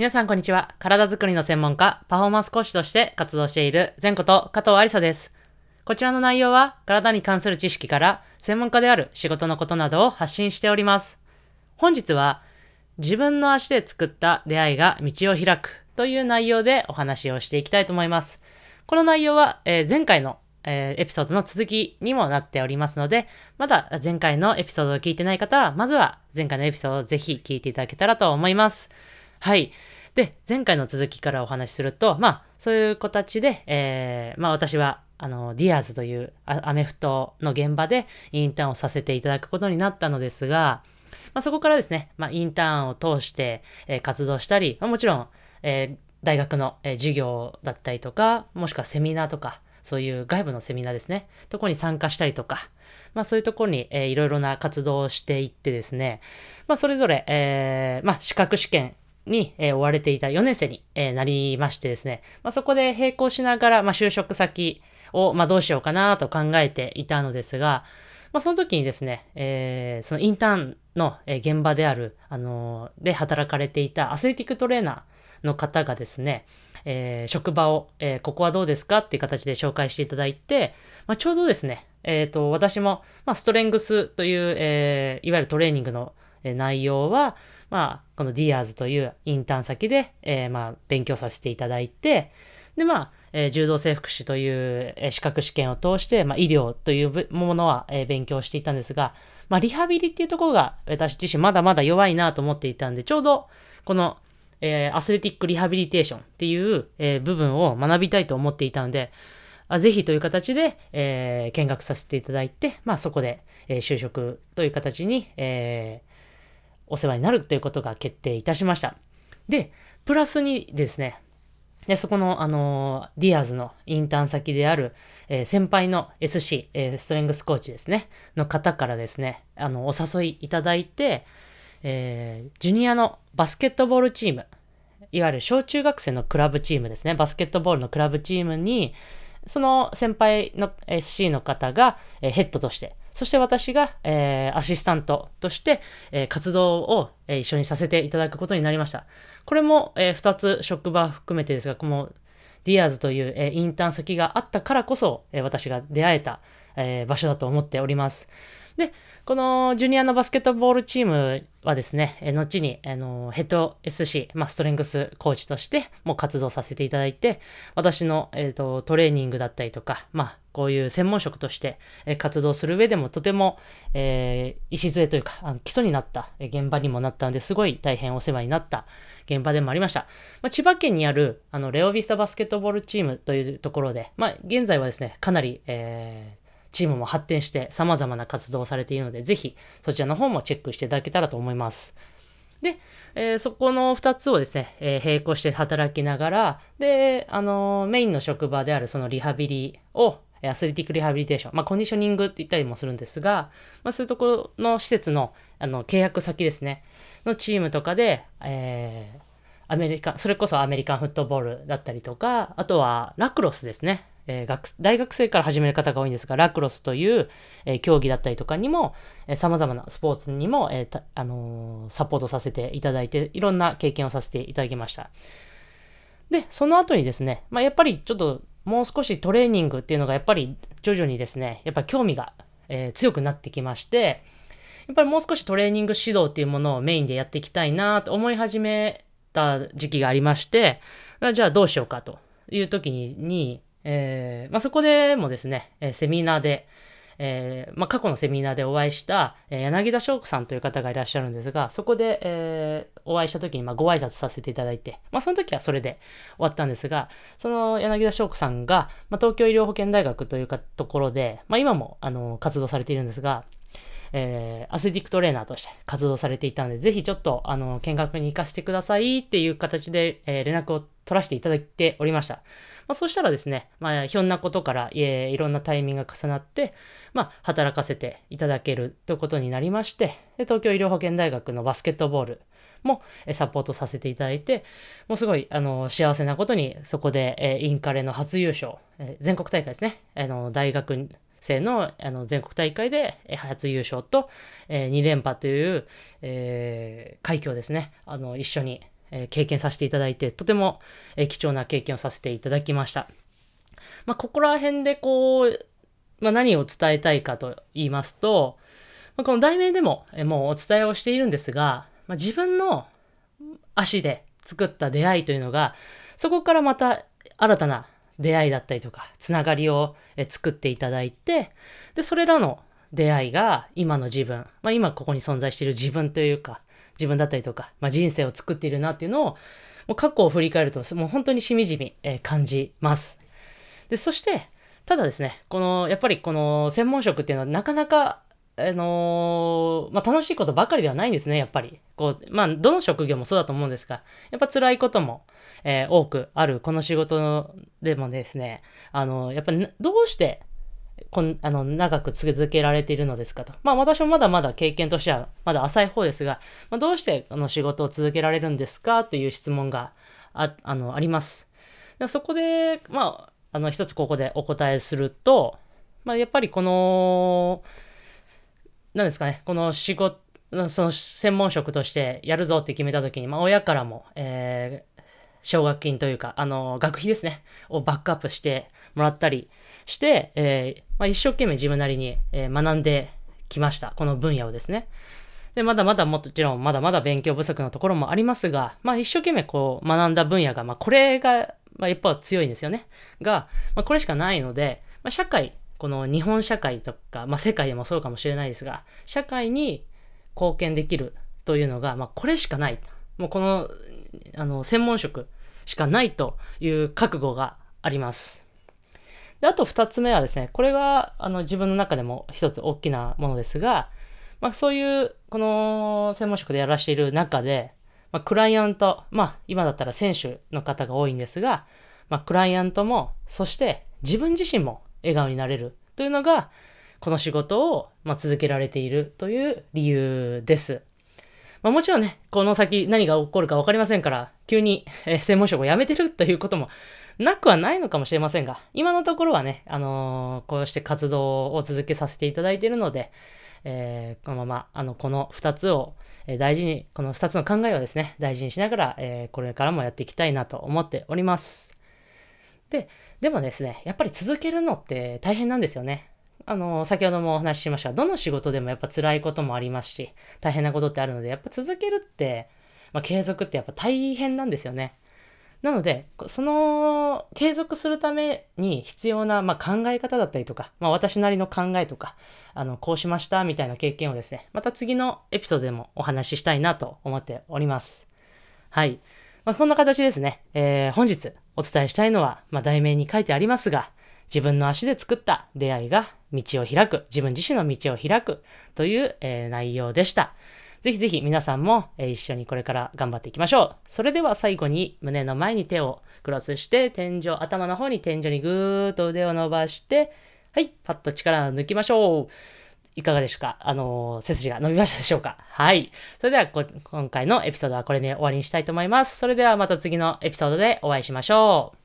皆さんこんにちは。体づくりの専門家、パフォーマンス講師として活動している前こと加藤ありさです。こちらの内容は体に関する知識から専門家である仕事のことなどを発信しております。本日は自分の足で作った出会いが道を開くという内容でお話をしていきたいと思います。この内容は、えー前回の、えーエピソードの続きにもなっておりますので、まだ前回のエピソードを聞いてない方は、まずは前回のエピソードをぜひ聞いていただけたらと思います。はい。で、前回の続きからお話しすると、まあ、そういう形で、えーまあ私は、あの、ディアーズというアメフトの現場でインターンをさせていただくことになったのですが、まあそこからですね、まあインターンを通して、えー活動したり、まあもちろん、えー大学の、えー授業だったりとか、もしくはセミナーとか、そういう外部のセミナーですね、とこに参加したりとか、まあそういうところに、えーいろいろな活動をしていってですね、まあそれぞれ、えーまあ資格試験に、えー追われていた4年生に、えーなりましてですね、まあそこで並行しながら、まあ就職先を、まあどうしようかなと考えていたのですが、まあその時にですね、えーそのインターンの、現場である、あので働かれていたアスレティックトレーナーの方がですね、え職場を、えここはどうですかっていう形で紹介していただいて、ま、ちょうどですね、えっ、と、私も、ま、ストレングスという、えいわゆるトレーニングの内容は、まあ、このディアーズというインターン先で、えーまあ、勉強させていただいて、で、まあ、えー柔道整復師という、え資格試験を通して、まあ、医療というものは、えー勉強していたんですが、まあ、リハビリっていうところが私自身まだまだ弱いなと思っていたんで、ちょうど、この、えーアスレティックリハビリテーションっていう、えー部分を学びたいと思っていたので、あぜひという形で、えー見学させていただいて、まあそこで、えー就職という形に、えーお世話になるということが決定いたしました。で、プラスにですね、で、そこの、あのーディアーズのインターン先である、えー先輩の SC、えーストレングスコーチですね、の方からですね、あの、お誘いいただいて、えージュニアのバスケットボールチーム、いわゆる小中学生のクラブチームですね、バスケットボールのクラブチームに、その先輩の SC の方が、ヘッドとして、そして私が、えーアシスタントとして、えー活動を、えー一緒にさせていただくことになりました。これも、え2つ職場含めてですが、このディアーズという、えーインターン先があったからこそ、えー私が出会えた、えー場所だと思っております。で、このジュニアのバスケットボールチームはですね、え後に、あのヘッド SC、まあ、ストレングスコーチとしても活動させていただいて、私の、えーとトレーニングだったりとか、まあ、こういう専門職として、え活動する上でもとても、えー礎というか、あの基礎になった現場にもなったので、すごい大変お世話になった現場でもありました。まあ、千葉県にある、あの、レオビスタバスケットボールチームというところで、まあ、現在はですね、かなり、えーチームも発展して様々な活動をされているので、ぜひそちらの方もチェックしていただけたらと思います。で、えーそこの2つをですね、えー並行して働きながら、で、あのーメインの職場であるそのリハビリを、アスレティックリハビリテーション、まあ、コンディショニングって言ったりもするんですが、まあ、そういうところの施設の、あの、契約先ですね、のチームとかで、えーアメリカ、それこそアメリカンフットボールだったりとか、あとはラクロスですね。え学大学生から始める方が多いんですが、ラクロスという、えー競技だったりとかにも、えー様々なスポーツにも、えーあのサポートさせていただいて、いろんな経験をさせていただきました。で、その後にですね、まあ、やっぱりちょっともう少しトレーニングっていうのがやっぱり徐々にですね、やっぱ興味が、え強くなってきまして、やっぱりもう少しトレーニング指導っていうものをメインでやっていきたいなと思い始めた時期がありまして、じゃあどうしようかという時、にえーまあ、そこでもですね、えーセミナーで、えーまあ、過去のセミナーでお会いした、えー柳田翔子さんという方がいらっしゃるんですが、そこで、えーお会いした時に、まあ、ご挨拶させていただいて、まあ、その時はそれで終わったんですが、その柳田翔子さんが、まあ、東京医療保険大学というかところで、まあ、今もあの活動されているんですが、えーアスレティックトレーナーとして活動されていたので、ぜひちょっと、あの、見学に行かせてくださいっていう形で、えー連絡を取らせていただいておりました。まあ、そうしたらですね、まあ、ひょんなことから、えいろんなタイミングが重なって、まあ、働かせていただけるということになりまして、で東京医療保険大学のバスケットボールもサポートさせていただいて、もうすごい、あの、幸せなことに、そこで、えインカレの初優勝、え全国大会ですね、あの、大学生のあの全国大会で初優勝と、え2連覇という、え快挙をですね、あの、一緒に、え、経験させていただいて、とても、え、貴重な経験をさせていただきました。まあ、ここら辺でこう、まあ、何を伝えたいかと言いますと、まあ、この題名でも、え、もうお伝えをしているんですが、まあ、自分の足で作った出会いというのが、そこからまた新たな出会いだったりとか、つながりを作っていただいて、で、それらの出会いが今の自分、まあ今ここに存在している自分というか、自分だったりとか、まあ人生を作っているなっていうのを、もう過去を振り返ると、もう本当にしみじみ、え感じます。で、そして、ただですね、この、やっぱりこの専門職っていうのはなかなかあのー、まあ、楽しいことばかりではないんですね、やっぱり。こう、まあ、どの職業もそうだと思うんですが、やっぱ辛いことも、えー、多くある、この仕事でもですね、あのー、やっぱどうして、こんあの長く続けられているのですかと。まあ私もまだまだ経験としてはまだ浅い方ですが、まあ、どうしてこの仕事を続けられるんですかという質問がああのあります。そこで、まあ、あの一つここでお答えすると、まあ、やっぱりこの、何ですかね、この仕事、その専門職としてやるぞって決めた時に、まあ、親からも、えー、奨学金というか、あの、学費ですね、をバックアップしてもらったりして、えー、まあ、一生懸命自分なりに、え、学んできました。この分野をですね。で、まだまだもちろん、まだまだ勉強不足のところもありますが、まあ、一生懸命こう、学んだ分野が、まあ、これが、まあ、やっぱ強いんですよね。が、まあ、これしかないので、まあ、社会、この日本社会とか、まあ、世界でもそうかもしれないですが、社会に貢献できるというのが、まあ、これしかない。もうこの、あの、専門職しかないという覚悟があります。で、あと二つ目はですね、これが、あの、自分の中でも一つ大きなものですが、まあ、そういう、この専門職でやらしている中で、まあ、クライアント、まあ、今だったら選手の方が多いんですが、まあ、クライアントも、そして自分自身も笑顔になれるというのが、この仕事を、ま続けられているという理由です。まあ、もちろんね、この先何が起こるか分かりませんから、急に、え専門職を辞めてるということもなくはないのかもしれませんが、今のところはね、あのー、こうして活動を続けさせていただいているので、えー、このまま、あの、この2つを、え大事に、この2つの考えをですね、大事にしながら、え、これからもやっていきたいなと思っております。で、でもですね、やっぱり続けるのって大変なんですよね。あの、先ほどもお話ししました。どの仕事でもやっぱ辛いこともありますし、大変なことってあるので、やっぱ続けるって、まあ、継続ってやっぱ大変なんですよね。なので、その継続するために必要な、まあ、考え方だったりとか、まあ、私なりの考えとか、あの、こうしましたみたいな経験をですね、また次のエピソードでもお話ししたいなと思っております。はい。まあ、そんな形ですね、えー、本日お伝えしたいのは、まあ、題名に書いてありますが、自分の足で作った出会いが道を開く、自分自身の道を開くという、えー、内容でした。ぜひぜひ皆さんも、え、一緒にこれから頑張っていきましょう。それでは最後に胸の前に手をクロスして天井、頭の方に天井にぐーっと腕を伸ばして、はい、パッと力を抜きましょう。いかがでしょうか？あの、背筋が伸びましたでしょうか？はい。それでは今回のエピソードはこれで終わりにしたいと思います。それではまた次のエピソードでお会いしましょう。